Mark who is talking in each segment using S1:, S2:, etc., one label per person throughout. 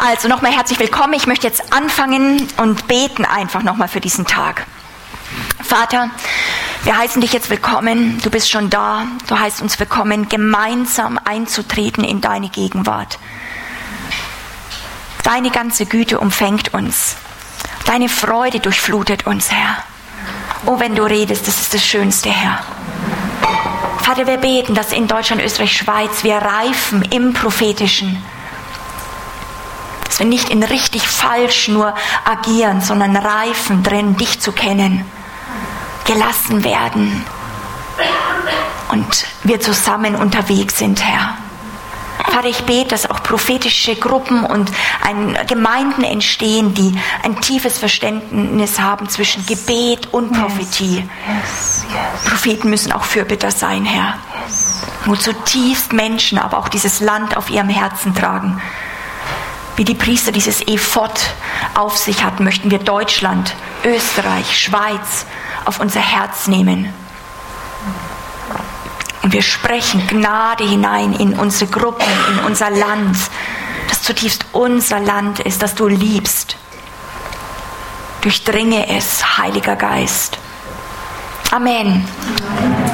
S1: Also nochmal herzlich willkommen. Ich möchte jetzt anfangen und beten einfach nochmal für diesen Tag. Vater, wir heißen dich jetzt willkommen. Du bist schon da. Du heißt uns willkommen, gemeinsam einzutreten in deine Gegenwart. Deine ganze Güte umfängt uns. Deine Freude durchflutet uns, Herr. Oh, wenn du redest, das ist das Schönste, Herr. Vater, wir beten, dass in Deutschland, Österreich, Schweiz wir reifen im Prophetischen nicht in richtig falsch nur agieren, sondern reifen drin, dich zu kennen, gelassen werden und wir zusammen unterwegs sind, Herr. Vater, ich bete, dass auch prophetische Gruppen und ein, Gemeinden entstehen, die ein tiefes Verständnis haben zwischen Gebet und Prophetie. Yes, yes, yes. Propheten müssen auch Fürbitter sein, Herr. Wo zutiefst Menschen, aber auch dieses Land auf ihrem Herzen tragen wie die Priester dieses Ephod auf sich hatten, möchten wir Deutschland, Österreich, Schweiz auf unser Herz nehmen. Und wir sprechen Gnade hinein in unsere Gruppen, in unser Land, das zutiefst unser Land ist, das du liebst. Durchdringe es, Heiliger Geist. Amen. Amen.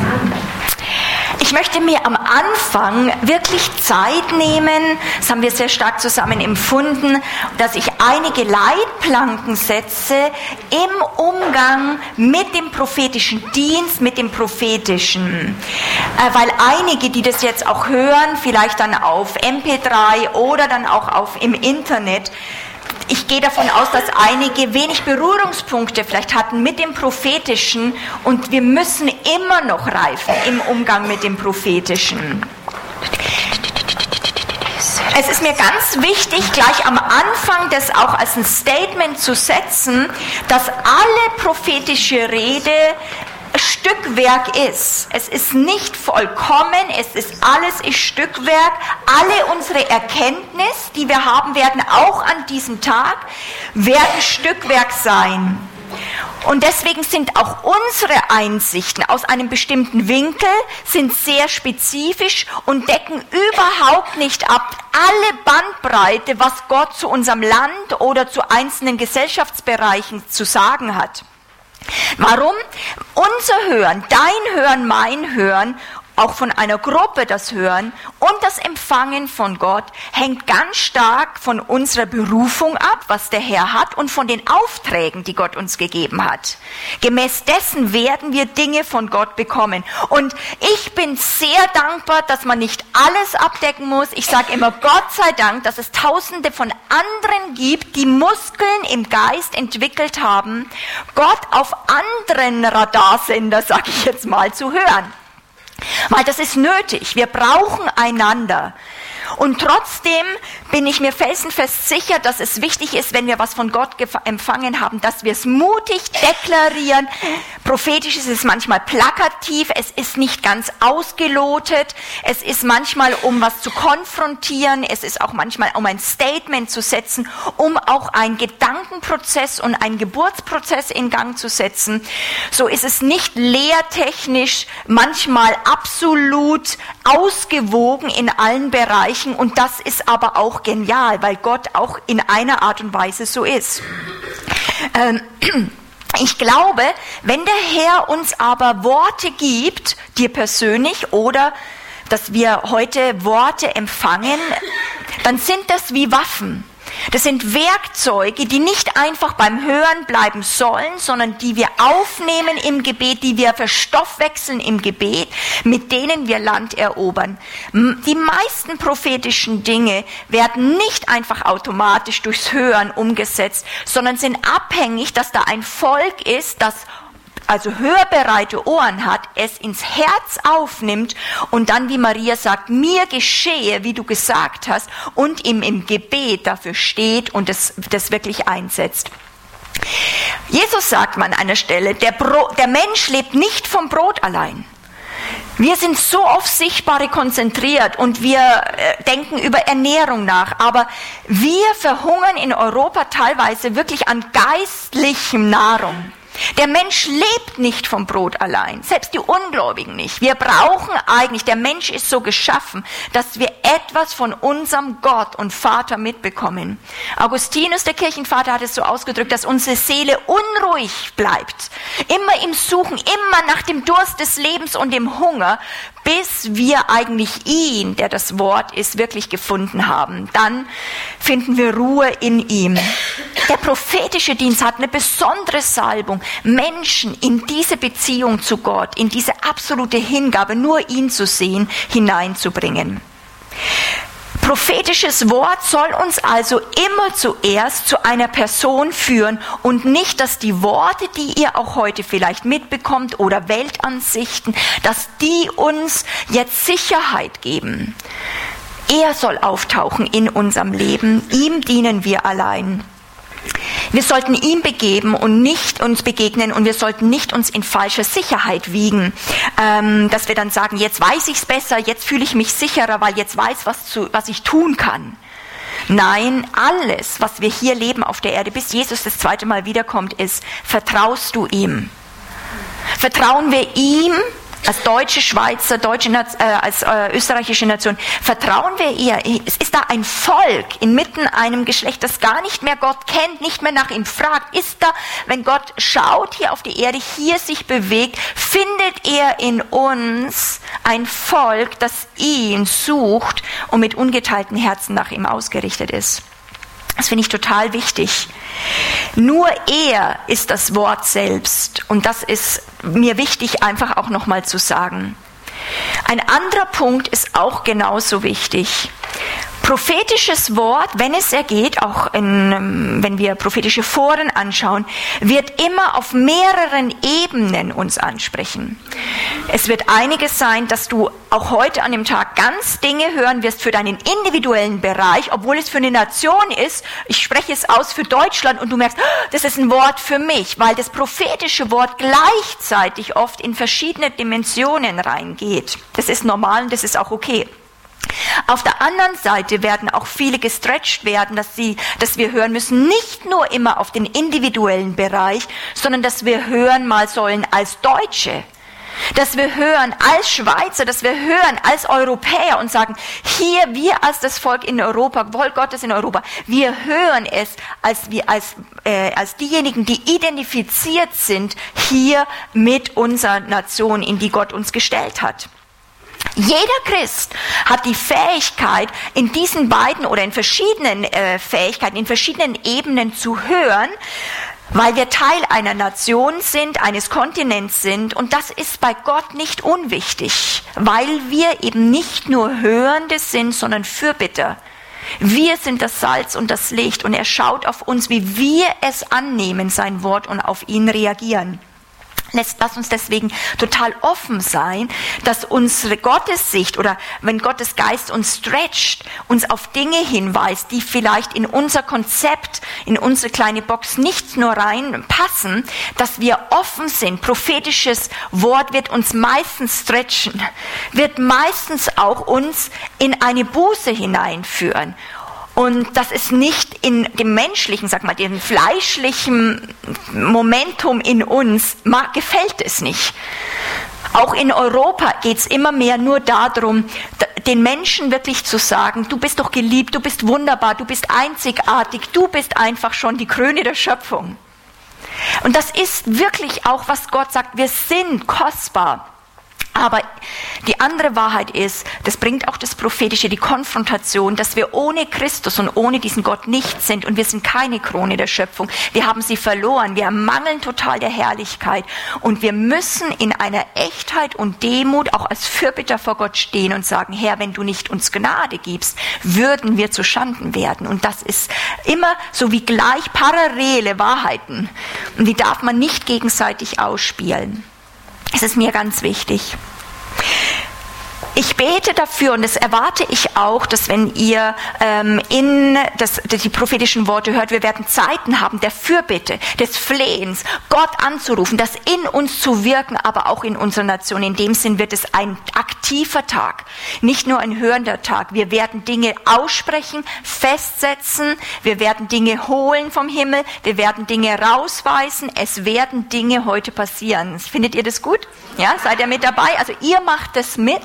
S1: Ich möchte mir am Anfang wirklich Zeit nehmen, das haben wir sehr stark zusammen empfunden, dass ich einige Leitplanken setze im Umgang mit dem prophetischen Dienst, mit dem prophetischen. Äh, weil einige, die das jetzt auch hören, vielleicht dann auf MP3 oder dann auch auf im Internet, ich gehe davon aus, dass einige wenig Berührungspunkte vielleicht hatten mit dem Prophetischen und wir müssen immer noch reifen im Umgang mit dem Prophetischen. Es ist mir ganz wichtig, gleich am Anfang das auch als ein Statement zu setzen, dass alle prophetische Rede Stückwerk ist. Es ist nicht vollkommen, es ist alles ist Stückwerk. Alle unsere Erkenntnis, die wir haben werden, auch an diesem Tag, werden Stückwerk sein. Und deswegen sind auch unsere Einsichten aus einem bestimmten Winkel sind sehr spezifisch und decken überhaupt nicht ab alle Bandbreite, was Gott zu unserem Land oder zu einzelnen Gesellschaftsbereichen zu sagen hat. Warum? Unser Hören, dein Hören, mein Hören auch von einer Gruppe das Hören und das Empfangen von Gott hängt ganz stark von unserer Berufung ab, was der Herr hat und von den Aufträgen, die Gott uns gegeben hat. Gemäß dessen werden wir Dinge von Gott bekommen. Und ich bin sehr dankbar, dass man nicht alles abdecken muss. Ich sage immer, Gott sei Dank, dass es tausende von anderen gibt, die Muskeln im Geist entwickelt haben, Gott auf anderen Radarsender, sage ich jetzt mal, zu hören. Weil das ist nötig. Wir brauchen einander. Und trotzdem bin ich mir felsenfest sicher, dass es wichtig ist, wenn wir was von Gott empfangen haben, dass wir es mutig deklarieren. Prophetisch ist es manchmal plakativ, es ist nicht ganz ausgelotet, es ist manchmal, um was zu konfrontieren, es ist auch manchmal, um ein Statement zu setzen, um auch einen Gedankenprozess und einen Geburtsprozess in Gang zu setzen. So ist es nicht lehrtechnisch, manchmal absolut ausgewogen in allen Bereichen erreichen und das ist aber auch genial, weil Gott auch in einer Art und Weise so ist. Ähm, ich glaube, wenn der Herr uns aber Worte gibt, dir persönlich oder dass wir heute Worte empfangen, dann sind das wie Waffen. Das sind Werkzeuge, die nicht einfach beim Hören bleiben sollen, sondern die wir aufnehmen im Gebet, die wir verstoffwechseln im Gebet, mit denen wir Land erobern. Die meisten prophetischen Dinge werden nicht einfach automatisch durchs Hören umgesetzt, sondern sind abhängig, dass da ein Volk ist, das also hörbereite Ohren hat, es ins Herz aufnimmt und dann, wie Maria sagt, mir geschehe, wie du gesagt hast, und ihm im Gebet dafür steht und das, das wirklich einsetzt. Jesus sagt man an einer Stelle, der, Bro, der Mensch lebt nicht vom Brot allein. Wir sind so auf Sichtbare konzentriert und wir äh, denken über Ernährung nach, aber wir verhungern in Europa teilweise wirklich an geistlichem Nahrung. Der Mensch lebt nicht vom Brot allein, selbst die Ungläubigen nicht. Wir brauchen eigentlich, der Mensch ist so geschaffen, dass wir etwas von unserem Gott und Vater mitbekommen. Augustinus, der Kirchenvater, hat es so ausgedrückt, dass unsere Seele unruhig bleibt, immer im Suchen, immer nach dem Durst des Lebens und dem Hunger, bis wir eigentlich ihn, der das Wort ist, wirklich gefunden haben. Dann finden wir Ruhe in ihm. Der prophetische Dienst hat eine besondere Salbung, Menschen in diese Beziehung zu Gott, in diese absolute Hingabe, nur ihn zu sehen, hineinzubringen. Prophetisches Wort soll uns also immer zuerst zu einer Person führen und nicht, dass die Worte, die ihr auch heute vielleicht mitbekommt oder Weltansichten, dass die uns jetzt Sicherheit geben. Er soll auftauchen in unserem Leben, ihm dienen wir allein. Wir sollten ihm begeben und nicht uns begegnen und wir sollten nicht uns in falscher Sicherheit wiegen, ähm, dass wir dann sagen, jetzt weiß ich es besser, jetzt fühle ich mich sicherer, weil jetzt weiß, was, zu, was ich tun kann. Nein, alles, was wir hier leben auf der Erde, bis Jesus das zweite Mal wiederkommt, ist, vertraust du ihm? Vertrauen wir ihm als deutsche Schweizer, deutsche, äh, als äh, österreichische Nation, vertrauen wir ihr? Es ist da ein Volk inmitten einem Geschlecht, das gar nicht mehr Gott kennt, nicht mehr nach ihm fragt. Ist da, wenn Gott schaut hier auf die Erde, hier sich bewegt, findet er in uns ein Volk, das ihn sucht und mit ungeteilten Herzen nach ihm ausgerichtet ist. Das finde ich total wichtig. Nur er ist das Wort selbst. Und das ist mir wichtig, einfach auch nochmal zu sagen. Ein anderer Punkt ist auch genauso wichtig prophetisches Wort, wenn es ergeht, auch in, ähm, wenn wir prophetische Foren anschauen, wird immer auf mehreren Ebenen uns ansprechen. Es wird einiges sein, dass du auch heute an dem Tag ganz Dinge hören wirst für deinen individuellen Bereich, obwohl es für eine Nation ist. Ich spreche es aus für Deutschland und du merkst, ah, das ist ein Wort für mich, weil das prophetische Wort gleichzeitig oft in verschiedene Dimensionen reingeht. Das ist normal und das ist auch okay. Auf der anderen Seite werden auch viele gestretched werden, dass, sie, dass wir hören müssen, nicht nur immer auf den individuellen Bereich, sondern dass wir hören mal sollen als Deutsche. Dass wir hören als Schweizer, dass wir hören als Europäer und sagen, hier wir als das Volk in Europa, Volk Gottes in Europa, wir hören es als, wir, als, äh, als diejenigen, die identifiziert sind hier mit unserer Nation, in die Gott uns gestellt hat. Jeder Christ hat die Fähigkeit, in diesen beiden oder in verschiedenen äh, Fähigkeiten, in verschiedenen Ebenen zu hören, weil wir Teil einer Nation sind, eines Kontinents sind. Und das ist bei Gott nicht unwichtig, weil wir eben nicht nur Hörende sind, sondern Fürbitter. Wir sind das Salz und das Licht und er schaut auf uns, wie wir es annehmen, sein Wort und auf ihn reagieren. Lass uns deswegen total offen sein, dass unsere Gottessicht oder wenn Gottes Geist uns stretcht, uns auf Dinge hinweist, die vielleicht in unser Konzept, in unsere kleine Box nicht nur reinpassen, dass wir offen sind. Prophetisches Wort wird uns meistens stretchen, wird meistens auch uns in eine Buße hineinführen und das ist nicht in dem menschlichen, sag mal, dem fleischlichen Momentum in uns, gefällt es nicht. Auch in Europa geht es immer mehr nur darum, den Menschen wirklich zu sagen, du bist doch geliebt, du bist wunderbar, du bist einzigartig, du bist einfach schon die Krone der Schöpfung. Und das ist wirklich auch, was Gott sagt, wir sind kostbar. Aber die andere Wahrheit ist, das bringt auch das Prophetische, die Konfrontation, dass wir ohne Christus und ohne diesen Gott nichts sind und wir sind keine Krone der Schöpfung. Wir haben sie verloren. Wir mangeln total der Herrlichkeit und wir müssen in einer Echtheit und Demut auch als Fürbitter vor Gott stehen und sagen, Herr, wenn du nicht uns Gnade gibst, würden wir zu Schanden werden. Und das ist immer so wie gleich parallele Wahrheiten. Und die darf man nicht gegenseitig ausspielen. Es ist mir ganz wichtig. Ich bete dafür und das erwarte ich auch, dass wenn ihr ähm, in das, die prophetischen Worte hört, wir werden Zeiten haben der Fürbitte, des Flehens, Gott anzurufen, das in uns zu wirken, aber auch in unserer Nation. In dem Sinn wird es ein aktiver Tag, nicht nur ein hörender Tag. Wir werden Dinge aussprechen, festsetzen, wir werden Dinge holen vom Himmel, wir werden Dinge rausweisen, es werden Dinge heute passieren. Findet ihr das gut? Ja, seid ihr mit dabei? Also ihr macht es mit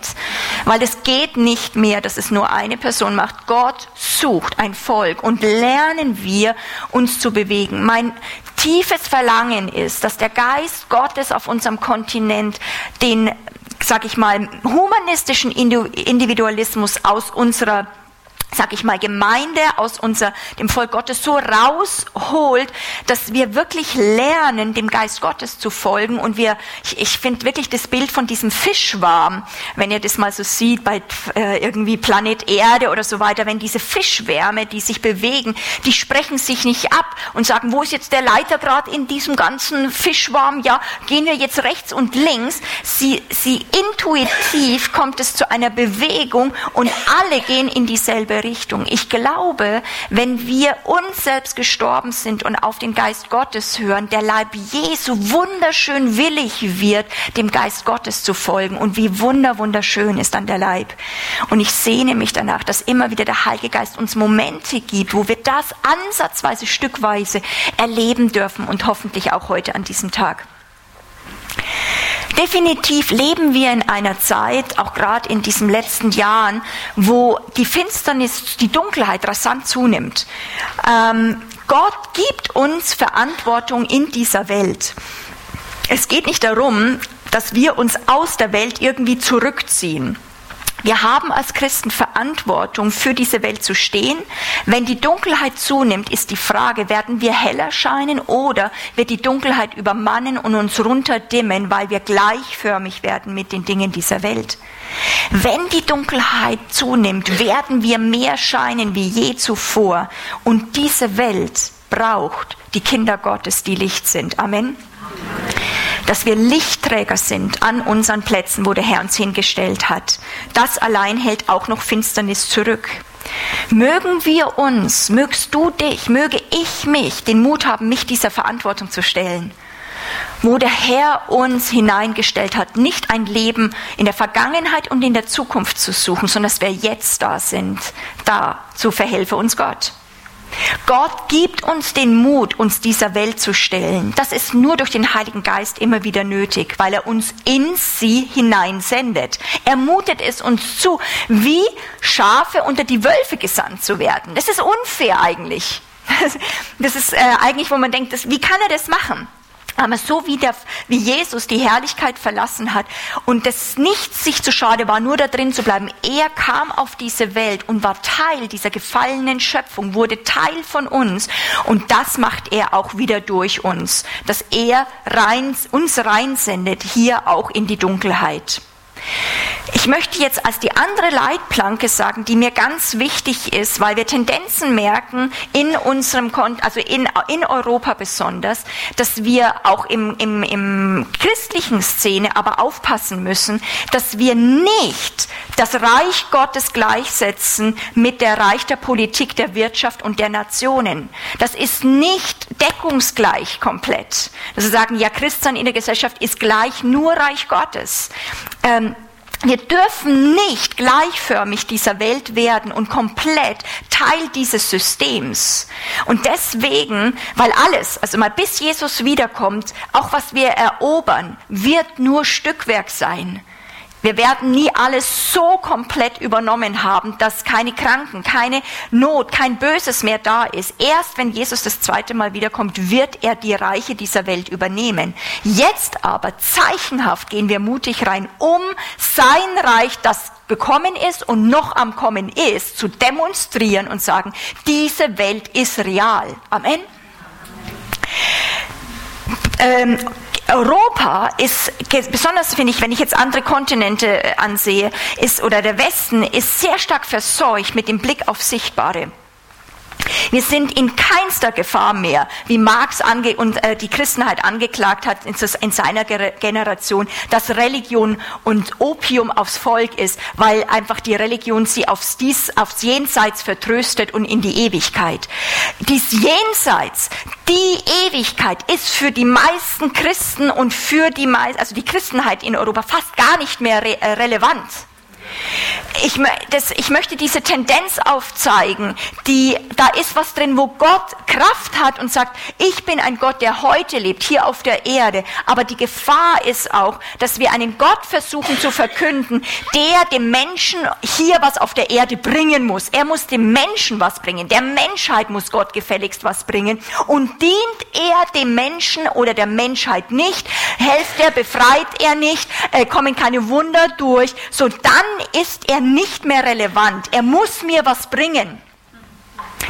S1: weil es geht nicht mehr, dass es nur eine Person macht. Gott sucht ein Volk und lernen wir, uns zu bewegen. Mein tiefes Verlangen ist, dass der Geist Gottes auf unserem Kontinent den, sag ich mal, humanistischen Individualismus aus unserer sag ich mal, Gemeinde aus unser, dem Volk Gottes so rausholt, dass wir wirklich lernen, dem Geist Gottes zu folgen. Und wir, ich, ich finde wirklich das Bild von diesem Fischwarm, wenn ihr das mal so sieht bei äh, irgendwie Planet Erde oder so weiter, wenn diese Fischwärme, die sich bewegen, die sprechen sich nicht ab und sagen, wo ist jetzt der Leitergrad in diesem ganzen Fischwarm? Ja, gehen wir jetzt rechts und links. Sie, sie intuitiv kommt es zu einer Bewegung und alle gehen in dieselbe Richtung. Ich glaube, wenn wir uns selbst gestorben sind und auf den Geist Gottes hören, der Leib Jesu wunderschön willig wird, dem Geist Gottes zu folgen. Und wie wunder, wunderschön ist dann der Leib. Und ich sehne mich danach, dass immer wieder der Heilige Geist uns Momente gibt, wo wir das ansatzweise, stückweise erleben dürfen und hoffentlich auch heute an diesem Tag. Definitiv leben wir in einer Zeit, auch gerade in diesen letzten Jahren, wo die Finsternis, die Dunkelheit rasant zunimmt. Ähm, Gott gibt uns Verantwortung in dieser Welt. Es geht nicht darum, dass wir uns aus der Welt irgendwie zurückziehen. Wir haben als Christen Verantwortung, für diese Welt zu stehen. Wenn die Dunkelheit zunimmt, ist die Frage, werden wir heller scheinen oder wird die Dunkelheit übermannen und uns runterdimmen, weil wir gleichförmig werden mit den Dingen dieser Welt. Wenn die Dunkelheit zunimmt, werden wir mehr scheinen wie je zuvor. Und diese Welt braucht die Kinder Gottes, die Licht sind. Amen dass wir Lichtträger sind an unseren Plätzen, wo der Herr uns hingestellt hat. Das allein hält auch noch Finsternis zurück. Mögen wir uns, mögst du dich, möge ich mich den Mut haben, mich dieser Verantwortung zu stellen wo der Herr uns hineingestellt hat, nicht ein Leben in der Vergangenheit und in der Zukunft zu suchen, sondern dass wir jetzt da sind. Dazu verhelfe uns Gott. Gott gibt uns den Mut, uns dieser Welt zu stellen. Das ist nur durch den Heiligen Geist immer wieder nötig, weil er uns in sie hineinsendet. Er mutet es uns zu, wie Schafe unter die Wölfe gesandt zu werden. Das ist unfair eigentlich. Das ist äh, eigentlich, wo man denkt, das, wie kann er das machen? Aber so wie, der, wie Jesus die Herrlichkeit verlassen hat und es nicht sich zu schade war, nur da drin zu bleiben, er kam auf diese Welt und war Teil dieser gefallenen Schöpfung, wurde Teil von uns und das macht er auch wieder durch uns, dass er rein, uns reinsendet hier auch in die Dunkelheit. Ich möchte jetzt als die andere Leitplanke sagen, die mir ganz wichtig ist, weil wir Tendenzen merken in unserem, also in, in Europa besonders, dass wir auch im, im, im christlichen Szene aber aufpassen müssen, dass wir nicht das Reich Gottes gleichsetzen mit der Reich der Politik, der Wirtschaft und der Nationen. Das ist nicht deckungsgleich komplett. Dass wir sagen, ja, Christsein in der Gesellschaft ist gleich nur Reich Gottes. Ähm, wir dürfen nicht gleichförmig dieser Welt werden und komplett Teil dieses Systems. Und deswegen, weil alles, also mal bis Jesus wiederkommt, auch was wir erobern, wird nur Stückwerk sein. Wir werden nie alles so komplett übernommen haben, dass keine Kranken, keine Not, kein Böses mehr da ist. Erst wenn Jesus das zweite Mal wiederkommt, wird er die Reiche dieser Welt übernehmen. Jetzt aber, zeichenhaft, gehen wir mutig rein, um sein Reich, das gekommen ist und noch am Kommen ist, zu demonstrieren und sagen, diese Welt ist real. Amen. Ähm, Europa ist, besonders finde ich, wenn ich jetzt andere Kontinente äh, ansehe, ist, oder der Westen ist sehr stark verseucht mit dem Blick auf Sichtbare. Wir sind in keinster Gefahr mehr, wie Marx ange und äh, die Christenheit angeklagt hat in, in seiner Generation, dass Religion und Opium aufs Volk ist, weil einfach die Religion sie aufs, Dies, aufs Jenseits vertröstet und in die Ewigkeit. Dies Jenseits, die Ewigkeit ist für die meisten Christen und für die meisten, also die Christenheit in Europa fast gar nicht mehr re äh, relevant ich, das, ich möchte diese Tendenz aufzeigen, die, da ist was drin, wo Gott Kraft hat und sagt, ich bin ein Gott, der heute lebt, hier auf der Erde. Aber die Gefahr ist auch, dass wir einen Gott versuchen zu verkünden, der dem Menschen hier was auf der Erde bringen muss. Er muss dem Menschen was bringen. Der Menschheit muss Gott gefälligst was bringen. Und dient er dem Menschen oder der Menschheit nicht, helft er, befreit er nicht, äh, kommen keine Wunder durch, so dann ist er nicht mehr relevant. Er muss mir was bringen.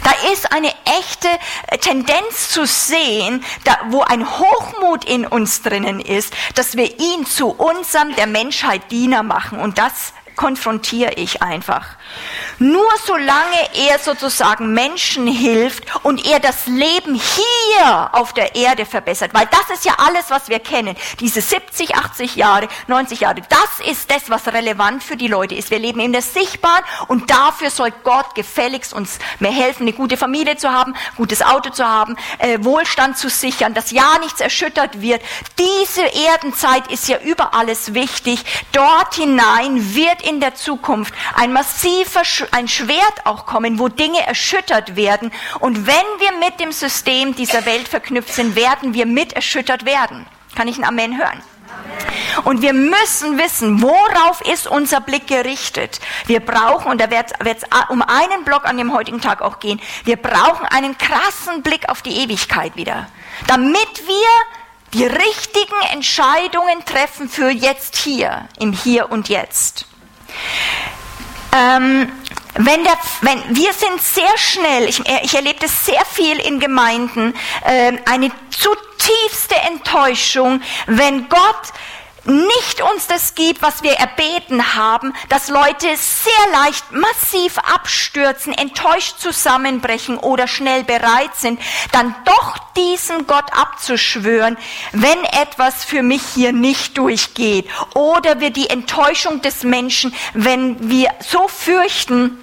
S1: Da ist eine echte äh, Tendenz zu sehen, da, wo ein Hochmut in uns drinnen ist, dass wir ihn zu unserem, der Menschheit Diener machen. Und das konfrontiere ich einfach. Nur solange er sozusagen Menschen hilft und er das Leben hier auf der Erde verbessert, weil das ist ja alles, was wir kennen. Diese 70, 80 Jahre, 90 Jahre, das ist das, was relevant für die Leute ist. Wir leben in der Sichtbaren und dafür soll Gott gefälligst uns mehr helfen, eine gute Familie zu haben, gutes Auto zu haben, äh, Wohlstand zu sichern, dass ja nichts erschüttert wird. Diese Erdenzeit ist ja über alles wichtig. Dort hinein wird in der Zukunft ein massiver ein Schwert auch kommen, wo Dinge erschüttert werden. Und wenn wir mit dem System dieser Welt verknüpft sind, werden wir mit erschüttert werden. Kann ich ein Amen hören? Und wir müssen wissen, worauf ist unser Blick gerichtet. Wir brauchen, und da wird es um einen Block an dem heutigen Tag auch gehen, wir brauchen einen krassen Blick auf die Ewigkeit wieder, damit wir die richtigen Entscheidungen treffen für jetzt hier, im Hier und Jetzt. Ähm, wenn der, wenn, wir sind sehr schnell, ich, ich erlebe das sehr viel in Gemeinden, äh, eine zutiefste Enttäuschung, wenn Gott nicht uns das gibt, was wir erbeten haben, dass Leute sehr leicht massiv abstürzen, enttäuscht zusammenbrechen oder schnell bereit sind, dann doch diesen Gott abzuschwören, wenn etwas für mich hier nicht durchgeht. Oder wir die Enttäuschung des Menschen, wenn wir so fürchten,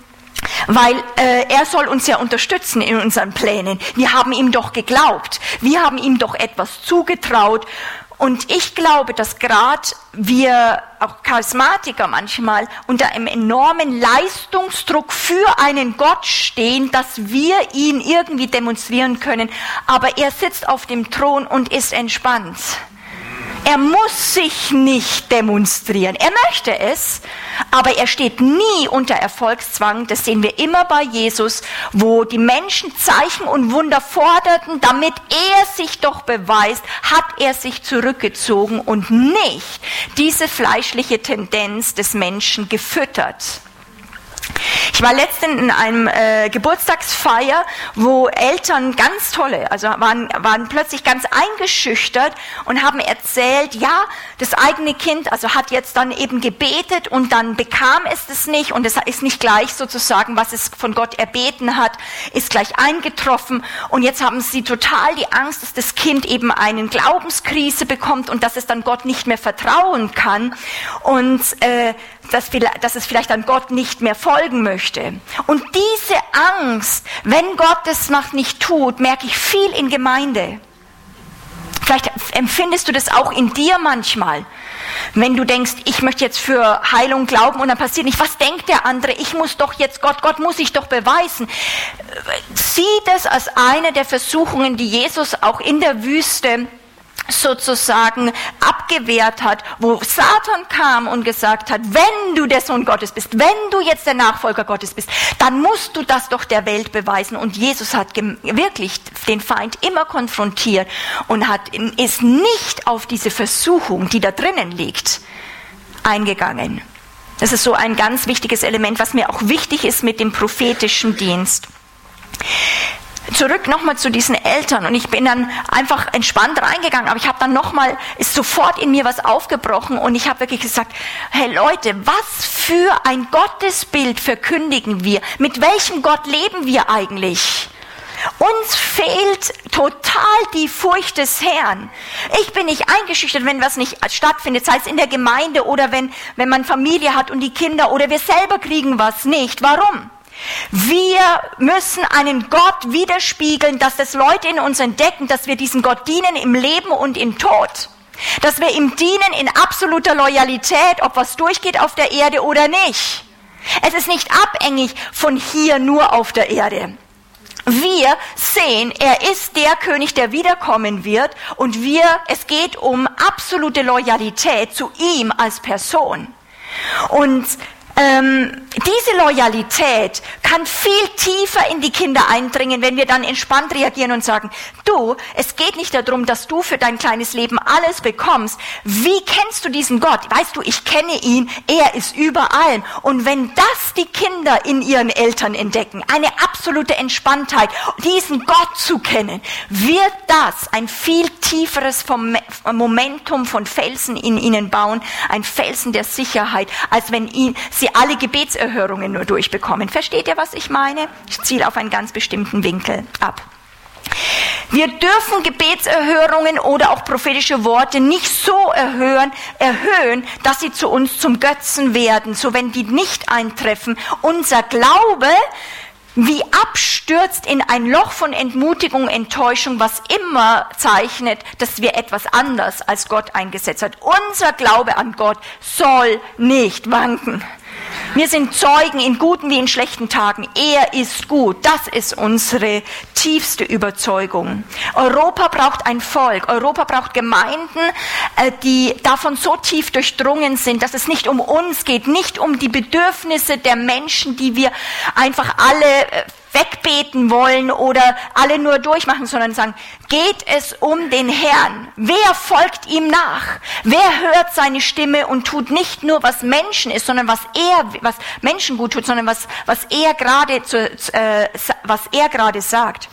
S1: weil äh, er soll uns ja unterstützen in unseren Plänen. Wir haben ihm doch geglaubt, wir haben ihm doch etwas zugetraut und ich glaube, dass gerade wir, auch Charismatiker manchmal, unter einem enormen Leistungsdruck für einen Gott stehen, dass wir ihn irgendwie demonstrieren können. Aber er sitzt auf dem Thron und ist entspannt. Er muss sich nicht demonstrieren. Er möchte es, aber er steht nie unter Erfolgszwang. Das sehen wir immer bei Jesus, wo die Menschen Zeichen und Wunder forderten, damit er sich doch beweist, hat er sich zurückgezogen und nicht diese fleischliche Tendenz des Menschen gefüttert. Ich war letztens in einem äh, Geburtstagsfeier, wo Eltern ganz tolle, also waren, waren plötzlich ganz eingeschüchtert und haben erzählt, ja, das eigene Kind, also hat jetzt dann eben gebetet und dann bekam es das nicht und es ist nicht gleich sozusagen, was es von Gott erbeten hat, ist gleich eingetroffen und jetzt haben sie total die Angst, dass das Kind eben eine Glaubenskrise bekommt und dass es dann Gott nicht mehr vertrauen kann und äh, dass, dass es vielleicht an Gott nicht mehr folgen möchte. Und diese Angst, wenn Gott es noch nicht tut, merke ich viel in Gemeinde. Vielleicht empfindest du das auch in dir manchmal. Wenn du denkst, ich möchte jetzt für Heilung glauben und dann passiert nicht, was denkt der andere? Ich muss doch jetzt Gott, Gott muss ich doch beweisen. Sieh das als eine der Versuchungen, die Jesus auch in der Wüste sozusagen abgewehrt hat, wo Satan kam und gesagt hat, wenn du der Sohn Gottes bist, wenn du jetzt der Nachfolger Gottes bist, dann musst du das doch der Welt beweisen. Und Jesus hat wirklich den Feind immer konfrontiert und hat, ist nicht auf diese Versuchung, die da drinnen liegt, eingegangen. Das ist so ein ganz wichtiges Element, was mir auch wichtig ist mit dem prophetischen Dienst zurück nochmal zu diesen Eltern und ich bin dann einfach entspannt reingegangen, aber ich habe dann nochmal, ist sofort in mir was aufgebrochen und ich habe wirklich gesagt, hey Leute, was für ein Gottesbild verkündigen wir? Mit welchem Gott leben wir eigentlich? Uns fehlt total die Furcht des Herrn. Ich bin nicht eingeschüchtert, wenn was nicht stattfindet, sei es in der Gemeinde oder wenn, wenn man Familie hat und die Kinder oder wir selber kriegen was nicht. Warum? Wir müssen einen Gott widerspiegeln, dass das Leute in uns entdecken, dass wir diesem Gott dienen im Leben und im Tod. Dass wir ihm dienen in absoluter Loyalität, ob was durchgeht auf der Erde oder nicht. Es ist nicht abhängig von hier nur auf der Erde. Wir sehen, er ist der König, der wiederkommen wird und wir, es geht um absolute Loyalität zu ihm als Person. Und ähm, diese Loyalität kann viel tiefer in die Kinder eindringen, wenn wir dann entspannt reagieren und sagen, du, es geht nicht darum, dass du für dein kleines Leben alles bekommst. Wie kennst du diesen Gott? Weißt du, ich kenne ihn, er ist überall. Und wenn das die Kinder in ihren Eltern entdecken, eine absolute Entspanntheit, diesen Gott zu kennen, wird das ein viel tieferes Momentum von Felsen in ihnen bauen, ein Felsen der Sicherheit, als wenn ihn, sie sie alle Gebetserhörungen nur durchbekommen. Versteht ihr, was ich meine? Ich ziele auf einen ganz bestimmten Winkel ab. Wir dürfen Gebetserhörungen oder auch prophetische Worte nicht so erhöhen, erhöhen, dass sie zu uns zum Götzen werden. So wenn die nicht eintreffen, unser Glaube wie abstürzt in ein Loch von Entmutigung, Enttäuschung, was immer zeichnet, dass wir etwas anders als Gott eingesetzt hat. Unser Glaube an Gott soll nicht wanken. Wir sind Zeugen in guten wie in schlechten Tagen. Er ist gut. Das ist unsere tiefste Überzeugung. Europa braucht ein Volk. Europa braucht Gemeinden, äh, die davon so tief durchdrungen sind, dass es nicht um uns geht, nicht um die Bedürfnisse der Menschen, die wir einfach alle äh, wegbeten wollen oder alle nur durchmachen, sondern sagen, geht es um den Herrn? Wer folgt ihm nach? Wer hört seine Stimme und tut nicht nur, was Menschen ist, sondern was er, was Menschen gut tut, sondern was, was er gerade, äh, was er gerade sagt?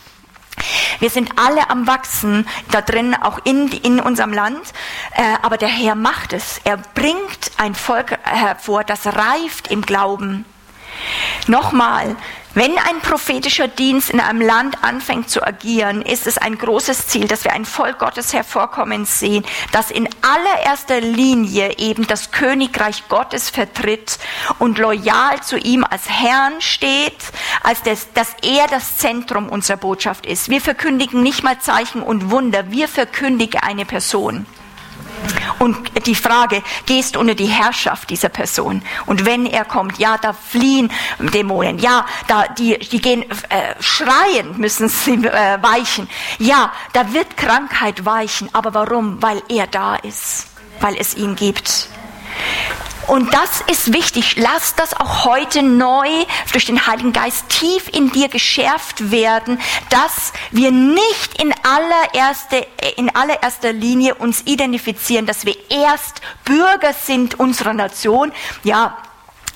S1: Wir sind alle am Wachsen da drin, auch in, in unserem Land. Äh, aber der Herr macht es. Er bringt ein Volk hervor, das reift im Glauben. Nochmal, wenn ein prophetischer Dienst in einem Land anfängt zu agieren, ist es ein großes Ziel, dass wir ein Volk Gottes hervorkommen sehen, das in allererster Linie eben das Königreich Gottes vertritt und loyal zu ihm als Herrn steht, als das, dass er das Zentrum unserer Botschaft ist. Wir verkündigen nicht mal Zeichen und Wunder, wir verkündigen eine Person. Und die Frage, gehst du unter die Herrschaft dieser Person? Und wenn er kommt, ja, da fliehen Dämonen, ja, da, die, die gehen äh, schreien, müssen sie äh, weichen. Ja, da wird Krankheit weichen. Aber warum? Weil er da ist, weil es ihn gibt. Und das ist wichtig. Lass das auch heute neu durch den Heiligen Geist tief in dir geschärft werden, dass wir nicht in allererster, in allererster Linie uns identifizieren, dass wir erst Bürger sind unserer Nation. Ja,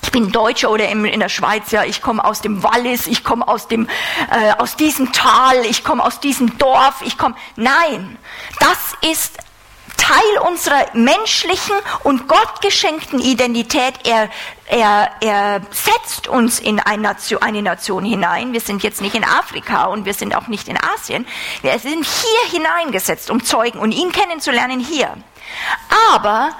S1: ich bin Deutscher oder in, der Schweiz, ja, ich komme aus dem Wallis, ich komme aus äh, aus diesem Tal, ich komme aus diesem Dorf, ich komme, nein, das ist Teil unserer menschlichen und gottgeschenkten Identität. Er, er, er setzt uns in eine Nation, eine Nation hinein. Wir sind jetzt nicht in Afrika und wir sind auch nicht in Asien. Wir sind hier hineingesetzt, um Zeugen und ihn kennenzulernen hier. Aber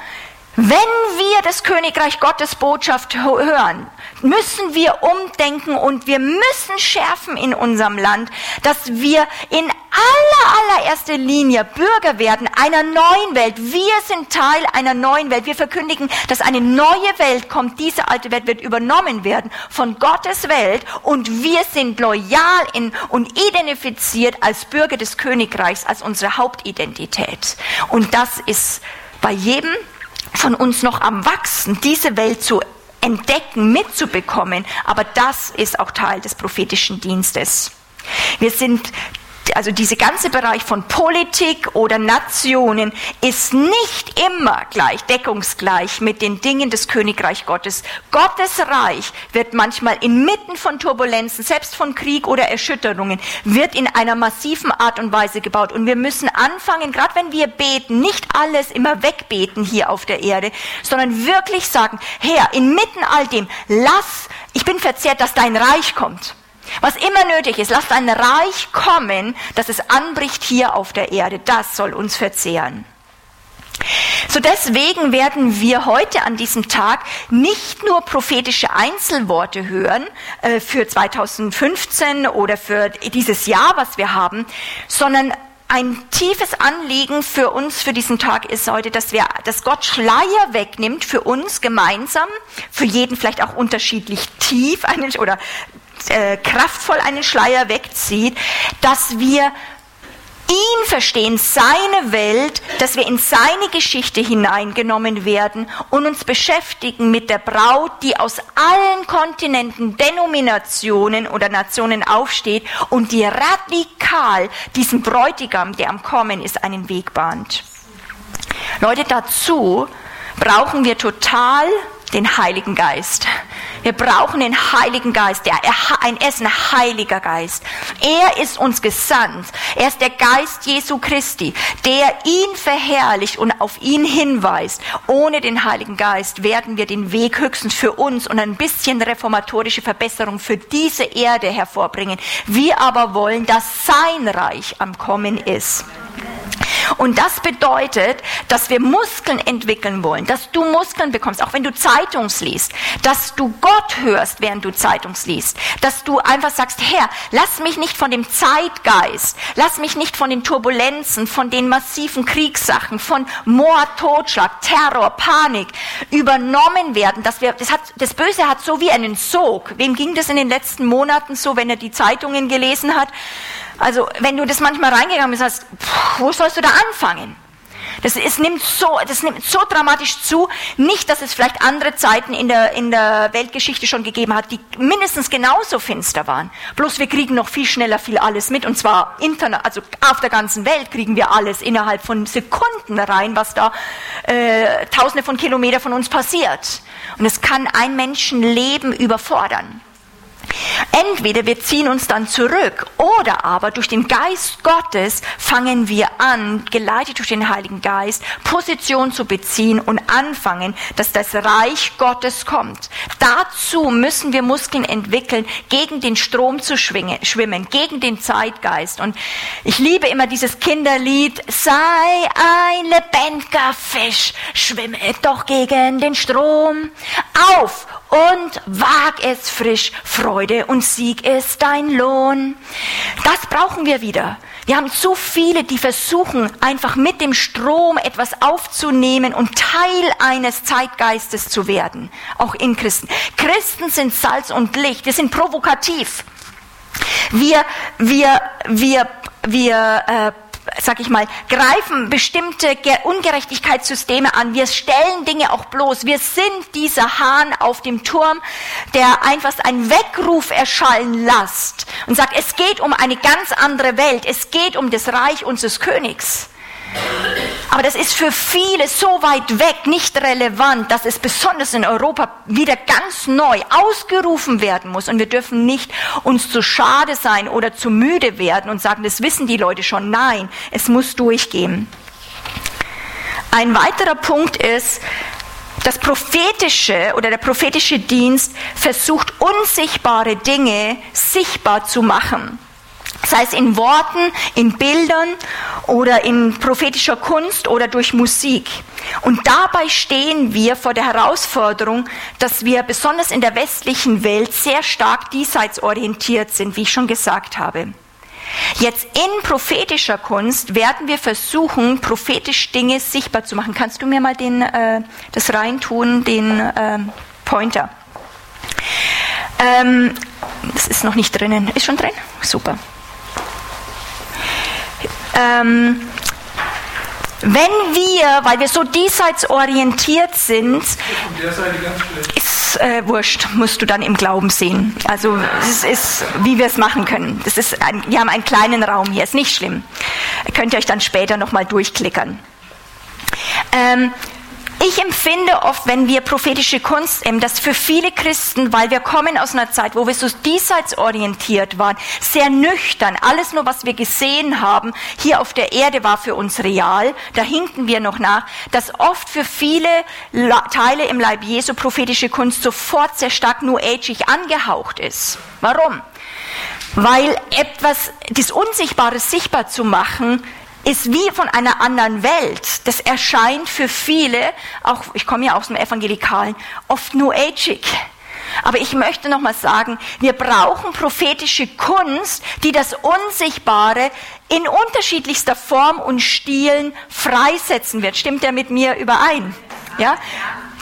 S1: wenn wir das Königreich Gottes Botschaft hören, müssen wir umdenken und wir müssen schärfen in unserem Land, dass wir in aller, allererster Linie Bürger werden einer neuen Welt. Wir sind Teil einer neuen Welt. Wir verkündigen, dass eine neue Welt kommt. Diese alte Welt wird übernommen werden von Gottes Welt und wir sind loyal in, und identifiziert als Bürger des Königreichs, als unsere Hauptidentität. Und das ist bei jedem von uns noch am Wachsen, diese Welt zu entdecken, mitzubekommen. Aber das ist auch Teil des prophetischen Dienstes. Wir sind also dieser ganze Bereich von Politik oder Nationen ist nicht immer gleich, deckungsgleich mit den Dingen des Königreich Gottes. Gottes Reich wird manchmal inmitten von Turbulenzen, selbst von Krieg oder Erschütterungen, wird in einer massiven Art und Weise gebaut. Und wir müssen anfangen, gerade wenn wir beten, nicht alles immer wegbeten hier auf der Erde, sondern wirklich sagen, Herr, inmitten all dem, lass, ich bin verzehrt, dass dein Reich kommt. Was immer nötig ist, lasst ein Reich kommen, dass es anbricht hier auf der Erde. Das soll uns verzehren. So deswegen werden wir heute an diesem Tag nicht nur prophetische Einzelworte hören äh, für 2015 oder für dieses Jahr, was wir haben, sondern ein tiefes Anliegen für uns für diesen Tag ist heute, dass wir, dass Gott Schleier wegnimmt für uns gemeinsam, für jeden vielleicht auch unterschiedlich tief einen, oder äh, kraftvoll einen Schleier wegzieht, dass wir ihn verstehen, seine Welt, dass wir in seine Geschichte hineingenommen werden und uns beschäftigen mit der Braut, die aus allen Kontinenten, Denominationen oder Nationen aufsteht und die radikal diesem Bräutigam, der am Kommen ist, einen Weg bahnt. Leute, dazu brauchen wir total den Heiligen Geist. Wir brauchen den Heiligen Geist. Der, er ist ein Heiliger Geist. Er ist uns gesandt. Er ist der Geist Jesu Christi, der ihn verherrlicht und auf ihn hinweist. Ohne den Heiligen Geist werden wir den Weg höchstens für uns und ein bisschen reformatorische Verbesserung für diese Erde hervorbringen. Wir aber wollen, dass sein Reich am Kommen ist. Und das bedeutet, dass wir Muskeln entwickeln wollen, dass du Muskeln bekommst, auch wenn du Zeitungs liest, dass du Gott hörst, während du Zeitungs liest, dass du einfach sagst, Herr, lass mich nicht von dem Zeitgeist, lass mich nicht von den Turbulenzen, von den massiven Kriegssachen, von Mord, Totschlag, Terror, Panik übernommen werden, dass wir, das hat, das Böse hat so wie einen Sog. Wem ging das in den letzten Monaten so, wenn er die Zeitungen gelesen hat? Also wenn du das manchmal reingegangen bist, hast, pff, wo sollst du da anfangen? Das, es nimmt so, das nimmt so dramatisch zu. Nicht, dass es vielleicht andere Zeiten in der, in der Weltgeschichte schon gegeben hat, die mindestens genauso finster waren. Bloß wir kriegen noch viel schneller viel alles mit. Und zwar interna also auf der ganzen Welt kriegen wir alles innerhalb von Sekunden rein, was da äh, tausende von Kilometern von uns passiert. Und es kann ein Menschenleben überfordern. Entweder wir ziehen uns dann zurück oder aber durch den Geist Gottes fangen wir an, geleitet durch den Heiligen Geist, Position zu beziehen und anfangen, dass das Reich Gottes kommt. Dazu müssen wir Muskeln entwickeln, gegen den Strom zu schwimmen, gegen den Zeitgeist. Und ich liebe immer dieses Kinderlied, sei ein lebendiger Fisch, schwimme doch gegen den Strom. Auf und wag es frisch, Freude und Sieg ist dein Lohn. Das brauchen wir wieder. Wir haben zu viele, die versuchen, einfach mit dem Strom etwas aufzunehmen und Teil eines Zeitgeistes zu werden, auch in Christen. Christen sind Salz und Licht, wir sind provokativ. Wir, wir, wir, wir äh, sag ich mal, greifen bestimmte Ungerechtigkeitssysteme an. Wir stellen Dinge auch bloß. Wir sind dieser Hahn auf dem Turm, der einfach einen Weckruf erschallen lässt und sagt, es geht um eine ganz andere Welt. Es geht um das Reich unseres Königs. Aber das ist für viele so weit weg, nicht relevant, dass es besonders in Europa wieder ganz neu ausgerufen werden muss. Und wir dürfen nicht uns zu schade sein oder zu müde werden und sagen, das wissen die Leute schon. Nein, es muss durchgehen. Ein weiterer Punkt ist, das prophetische oder der prophetische Dienst versucht unsichtbare Dinge sichtbar zu machen sei es in Worten, in Bildern oder in prophetischer Kunst oder durch Musik. Und dabei stehen wir vor der Herausforderung, dass wir besonders in der westlichen Welt sehr stark diesseits orientiert sind, wie ich schon gesagt habe. Jetzt in prophetischer Kunst werden wir versuchen, prophetisch Dinge sichtbar zu machen. Kannst du mir mal den, äh, das reintun, den äh, Pointer? Ähm, das ist noch nicht drinnen. Ist schon drin? Super. Ähm, wenn wir, weil wir so diesseits orientiert sind, ist äh, wurscht, musst du dann im Glauben sehen. Also es ist, wie wir es machen können. Das ist ein, wir haben einen kleinen Raum hier, ist nicht schlimm. Könnt ihr euch dann später nochmal durchklickern. Ähm, ich empfinde oft, wenn wir prophetische Kunst, eben, dass für viele Christen, weil wir kommen aus einer Zeit, wo wir so diesseits orientiert waren, sehr nüchtern, alles nur, was wir gesehen haben, hier auf der Erde war für uns real, da hinken wir noch nach, dass oft für viele Teile im Leib Jesu prophetische Kunst sofort sehr stark New Ageig angehaucht ist. Warum? Weil etwas, das Unsichtbare sichtbar zu machen, ist wie von einer anderen Welt. Das erscheint für viele, auch ich komme ja aus dem Evangelikalen, oft New Ageig. Aber ich möchte nochmal sagen, wir brauchen prophetische Kunst, die das Unsichtbare in unterschiedlichster Form und Stilen freisetzen wird. Stimmt der mit mir überein? Ja?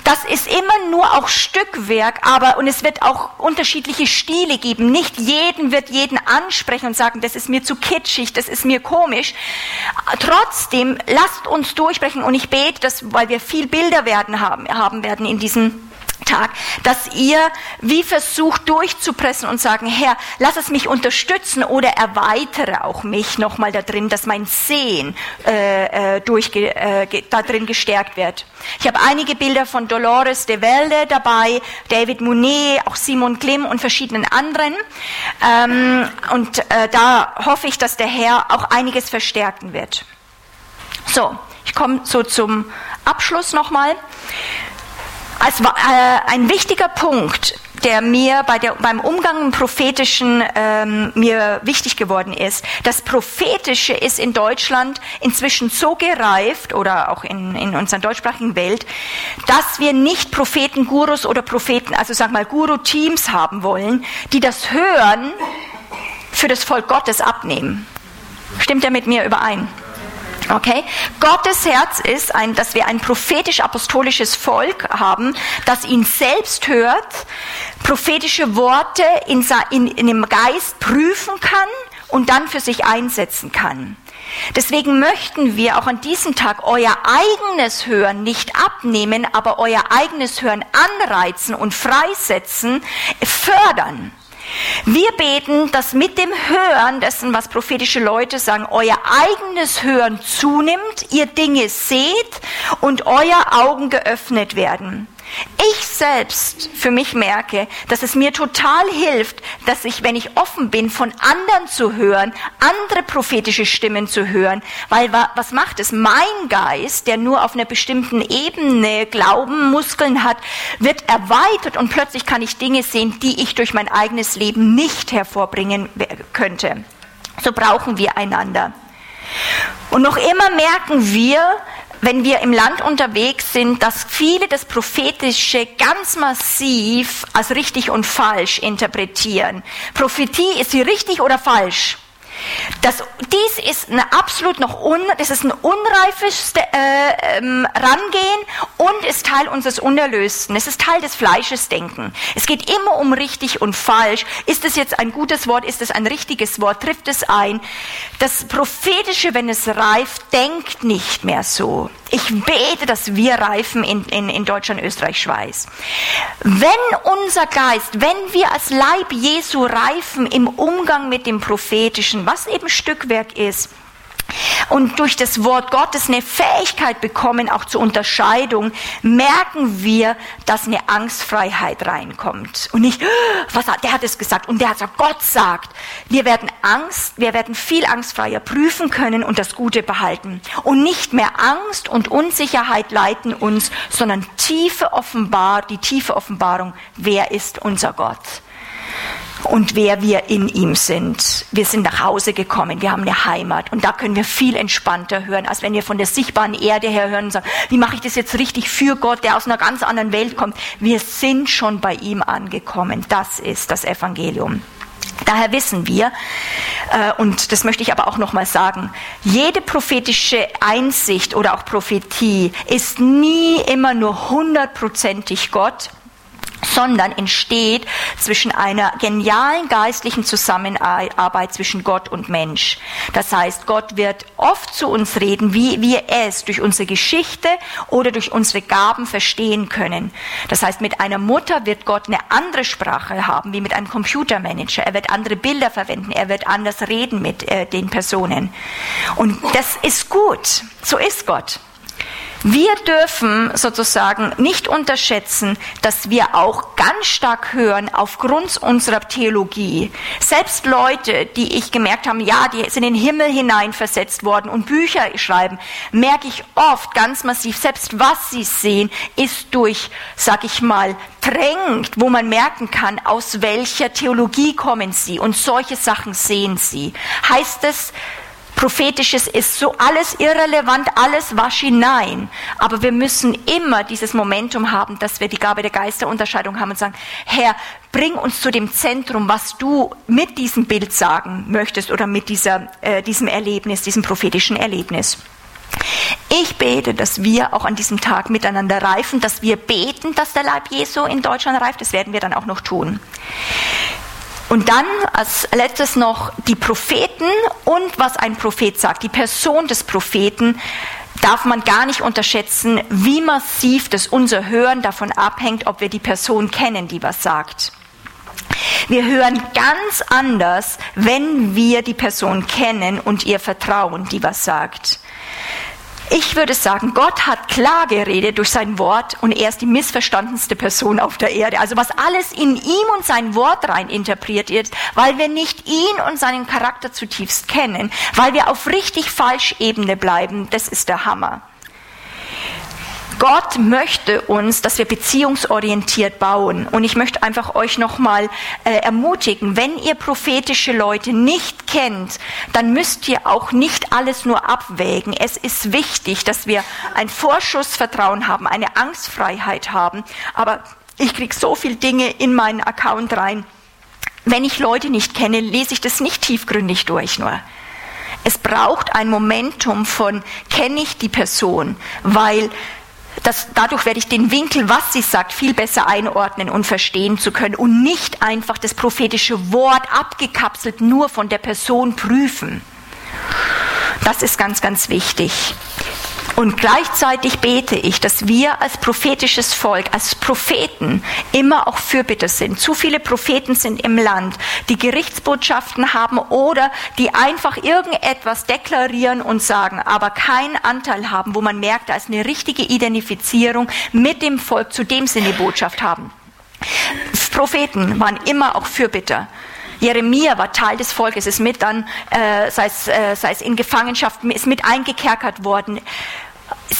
S1: Das ist immer nur auch Stückwerk, aber und es wird auch unterschiedliche Stile geben. Nicht jeden wird jeden ansprechen und sagen, das ist mir zu kitschig, das ist mir komisch. Trotzdem lasst uns durchbrechen und ich bete, dass, weil wir viel Bilder werden haben, haben werden in diesen Tag, dass ihr wie versucht durchzupressen und sagen, Herr, lass es mich unterstützen oder erweitere auch mich nochmal da drin, dass mein Sehen äh, äh, äh, da drin gestärkt wird. Ich habe einige Bilder von Dolores de Velde dabei, David Monet, auch Simon Klim und verschiedenen anderen. Ähm, und äh, da hoffe ich, dass der Herr auch einiges verstärken wird. So, ich komme so zum Abschluss nochmal als äh, ein wichtiger Punkt, der mir bei der, beim Umgang im Prophetischen ähm, mir wichtig geworden ist. Das Prophetische ist in Deutschland inzwischen so gereift oder auch in, in unserer deutschsprachigen Welt, dass wir nicht Propheten, Gurus oder Propheten, also sag mal Guru-Teams haben wollen, die das Hören für das Volk Gottes abnehmen. Stimmt er mit mir überein? Okay? Gottes Herz ist, ein, dass wir ein prophetisch-apostolisches Volk haben, das ihn selbst hört, prophetische Worte in, in, in dem Geist prüfen kann und dann für sich einsetzen kann. Deswegen möchten wir auch an diesem Tag euer eigenes Hören nicht abnehmen, aber euer eigenes Hören anreizen und freisetzen, fördern. Wir beten, dass mit dem Hören dessen, was prophetische Leute sagen, euer eigenes Hören zunimmt, ihr Dinge seht und euer Augen geöffnet werden. Ich selbst für mich merke, dass es mir total hilft, dass ich, wenn ich offen bin, von anderen zu hören, andere prophetische Stimmen zu hören, weil was macht es? Mein Geist, der nur auf einer bestimmten Ebene Glauben, Muskeln hat, wird erweitert und plötzlich kann ich Dinge sehen, die ich durch mein eigenes Leben nicht hervorbringen könnte. So brauchen wir einander. Und noch immer merken wir, wenn wir im Land unterwegs sind, dass viele das Prophetische ganz massiv als richtig und falsch interpretieren. Prophetie, ist sie richtig oder falsch? Das, dies ist eine absolut noch un, das ist ein unreifes äh, ähm, Rangehen und ist Teil unseres Unerlösten. Es ist Teil des Fleisches Denken. Es geht immer um richtig und falsch. Ist es jetzt ein gutes Wort? Ist es ein richtiges Wort? Trifft es ein? Das Prophetische, wenn es reift, denkt nicht mehr so. Ich bete, dass wir reifen in, in, in Deutschland, Österreich, Schweiz. Wenn unser Geist, wenn wir als Leib Jesu reifen im Umgang mit dem Prophetischen, was eben Stückwerk ist, und durch das Wort Gottes eine Fähigkeit bekommen, auch zur Unterscheidung, merken wir, dass eine Angstfreiheit reinkommt. Und nicht, was hat, der hat es gesagt und der hat gesagt, Gott sagt. Wir werden Angst, wir werden viel angstfreier prüfen können und das Gute behalten. Und nicht mehr Angst und Unsicherheit leiten uns, sondern tiefe Offenbar, die tiefe Offenbarung, wer ist unser Gott? Und wer wir in ihm sind. Wir sind nach Hause gekommen, wir haben eine Heimat und da können wir viel entspannter hören, als wenn wir von der sichtbaren Erde her hören und sagen, wie mache ich das jetzt richtig für Gott, der aus einer ganz anderen Welt kommt. Wir sind schon bei ihm angekommen. Das ist das Evangelium. Daher wissen wir, äh, und das möchte ich aber auch nochmal sagen, jede prophetische Einsicht oder auch Prophetie ist nie immer nur hundertprozentig Gott, sondern entsteht zwischen einer genialen geistlichen Zusammenarbeit zwischen Gott und Mensch. Das heißt, Gott wird oft zu uns reden, wie wir es durch unsere Geschichte oder durch unsere Gaben verstehen können. Das heißt, mit einer Mutter wird Gott eine andere Sprache haben wie mit einem Computermanager. Er wird andere Bilder verwenden, er wird anders reden mit äh, den Personen. Und das ist gut. So ist Gott. Wir dürfen sozusagen nicht unterschätzen, dass wir auch ganz stark hören aufgrund unserer Theologie. Selbst Leute, die ich gemerkt habe, ja, die sind in den Himmel hineinversetzt worden und Bücher schreiben, merke ich oft ganz massiv, selbst was sie sehen, ist durch, sag ich mal, drängt, wo man merken kann, aus welcher Theologie kommen sie und solche Sachen sehen sie. Heißt es, Prophetisches ist so alles irrelevant, alles wasch hinein. Aber wir müssen immer dieses Momentum haben, dass wir die Gabe der Geisterunterscheidung haben und sagen, Herr, bring uns zu dem Zentrum, was du mit diesem Bild sagen möchtest oder mit dieser, äh, diesem Erlebnis, diesem prophetischen Erlebnis. Ich bete, dass wir auch an diesem Tag miteinander reifen, dass wir beten, dass der Leib Jesu in Deutschland reift. Das werden wir dann auch noch tun. Und dann als letztes noch die Propheten und was ein Prophet sagt. Die Person des Propheten darf man gar nicht unterschätzen, wie massiv das unser Hören davon abhängt, ob wir die Person kennen, die was sagt. Wir hören ganz anders, wenn wir die Person kennen und ihr vertrauen, die was sagt. Ich würde sagen, Gott hat klar geredet durch sein Wort und er ist die missverstandenste Person auf der Erde. Also was alles in ihm und sein Wort rein interpretiert, weil wir nicht ihn und seinen Charakter zutiefst kennen, weil wir auf richtig falsch Ebene bleiben, das ist der Hammer. Gott möchte uns, dass wir beziehungsorientiert bauen. Und ich möchte einfach euch nochmal äh, ermutigen, wenn ihr prophetische Leute nicht kennt, dann müsst ihr auch nicht alles nur abwägen. Es ist wichtig, dass wir ein Vorschussvertrauen haben, eine Angstfreiheit haben. Aber ich kriege so viele Dinge in meinen Account rein. Wenn ich Leute nicht kenne, lese ich das nicht tiefgründig durch nur. Es braucht ein Momentum von, kenne ich die Person, weil das, dadurch werde ich den Winkel, was sie sagt, viel besser einordnen und verstehen zu können und nicht einfach das prophetische Wort abgekapselt nur von der Person prüfen. Das ist ganz, ganz wichtig. Und gleichzeitig bete ich, dass wir als prophetisches Volk, als Propheten immer auch Fürbitter sind. Zu viele Propheten sind im Land, die Gerichtsbotschaften haben oder die einfach irgendetwas deklarieren und sagen, aber keinen Anteil haben, wo man merkt, da ist eine richtige Identifizierung mit dem Volk, zu dem sie eine Botschaft haben. Propheten waren immer auch Fürbitter. Jeremia war Teil des Volkes, ist mit dann, äh, sei, es, äh, sei es in Gefangenschaft, ist mit eingekerkert worden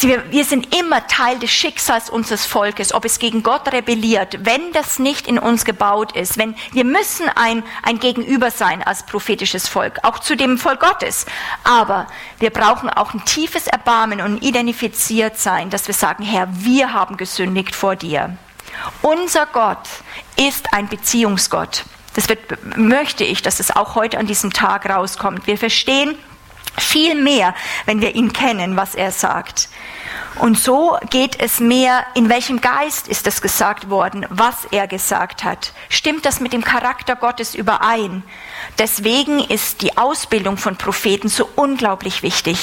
S1: wir sind immer Teil des Schicksals unseres Volkes, ob es gegen Gott rebelliert, wenn das nicht in uns gebaut ist, wenn wir müssen ein, ein Gegenüber sein als prophetisches Volk, auch zu dem Volk Gottes. Aber wir brauchen auch ein tiefes Erbarmen und identifiziert sein, dass wir sagen, Herr, wir haben gesündigt vor dir. Unser Gott ist ein Beziehungsgott. Das wird, möchte ich, dass es auch heute an diesem Tag rauskommt. Wir verstehen, viel mehr, wenn wir ihn kennen, was er sagt. Und so geht es mehr, in welchem Geist ist es gesagt worden, was er gesagt hat. Stimmt das mit dem Charakter Gottes überein? Deswegen ist die Ausbildung von Propheten so unglaublich wichtig,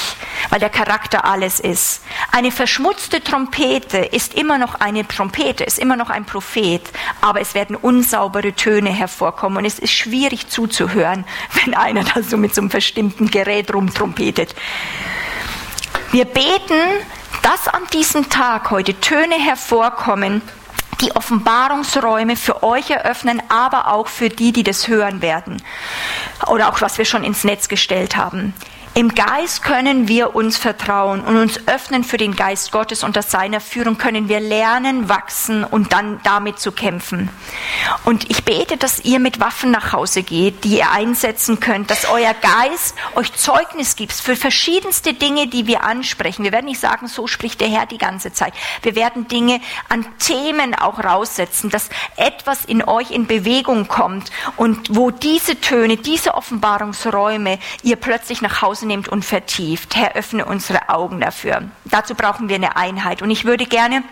S1: weil der Charakter alles ist. Eine verschmutzte Trompete ist immer noch eine Trompete, ist immer noch ein Prophet, aber es werden unsaubere Töne hervorkommen und es ist schwierig zuzuhören, wenn einer da so mit so einem verstimmten Gerät rumtrompetet. Wir beten, dass an diesem Tag heute Töne hervorkommen, die Offenbarungsräume für euch eröffnen, aber auch für die, die das hören werden. Oder auch was wir schon ins Netz gestellt haben. Im Geist können wir uns vertrauen und uns öffnen für den Geist Gottes. Unter seiner Führung können wir lernen, wachsen und dann damit zu kämpfen. Und ich bete, dass ihr mit Waffen nach Hause geht, die ihr einsetzen könnt, dass euer Geist euch Zeugnis gibt für verschiedenste Dinge, die wir ansprechen. Wir werden nicht sagen, so spricht der Herr die ganze Zeit. Wir werden Dinge an Themen auch raussetzen, dass etwas in euch in Bewegung kommt und wo diese Töne, diese Offenbarungsräume ihr plötzlich nach Hause nimmt und vertieft. Herr, öffne unsere Augen dafür. Dazu brauchen wir eine Einheit. Und ich würde gerne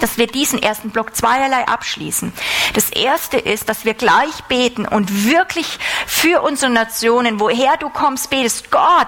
S1: dass wir diesen ersten Block zweierlei abschließen. Das erste ist, dass wir gleich beten und wirklich für unsere Nationen, woher du kommst, betest. Gott,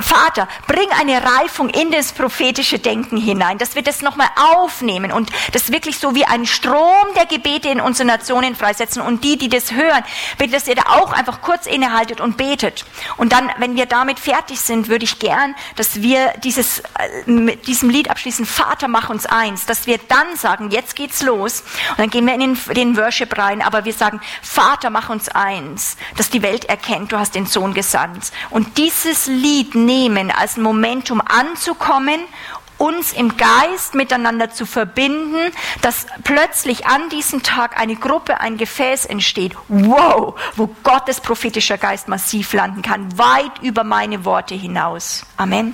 S1: Vater, bring eine Reifung in das prophetische Denken hinein, dass wir das nochmal aufnehmen und das wirklich so wie ein Strom der Gebete in unsere Nationen freisetzen und die, die das hören, bitte, dass ihr da auch einfach kurz innehaltet und betet. Und dann, wenn wir damit fertig sind, würde ich gern, dass wir dieses, äh, mit diesem Lied abschließen, Vater, mach uns eins, dass wir dann dann sagen, jetzt geht's los, und dann gehen wir in den, den Worship rein, aber wir sagen, Vater, mach uns eins, dass die Welt erkennt, du hast den Sohn gesandt. Und dieses Lied nehmen als Momentum anzukommen uns im Geist miteinander zu verbinden, dass plötzlich an diesem Tag eine Gruppe, ein Gefäß entsteht, wow, wo Gottes prophetischer Geist massiv landen kann, weit über meine Worte hinaus. Amen.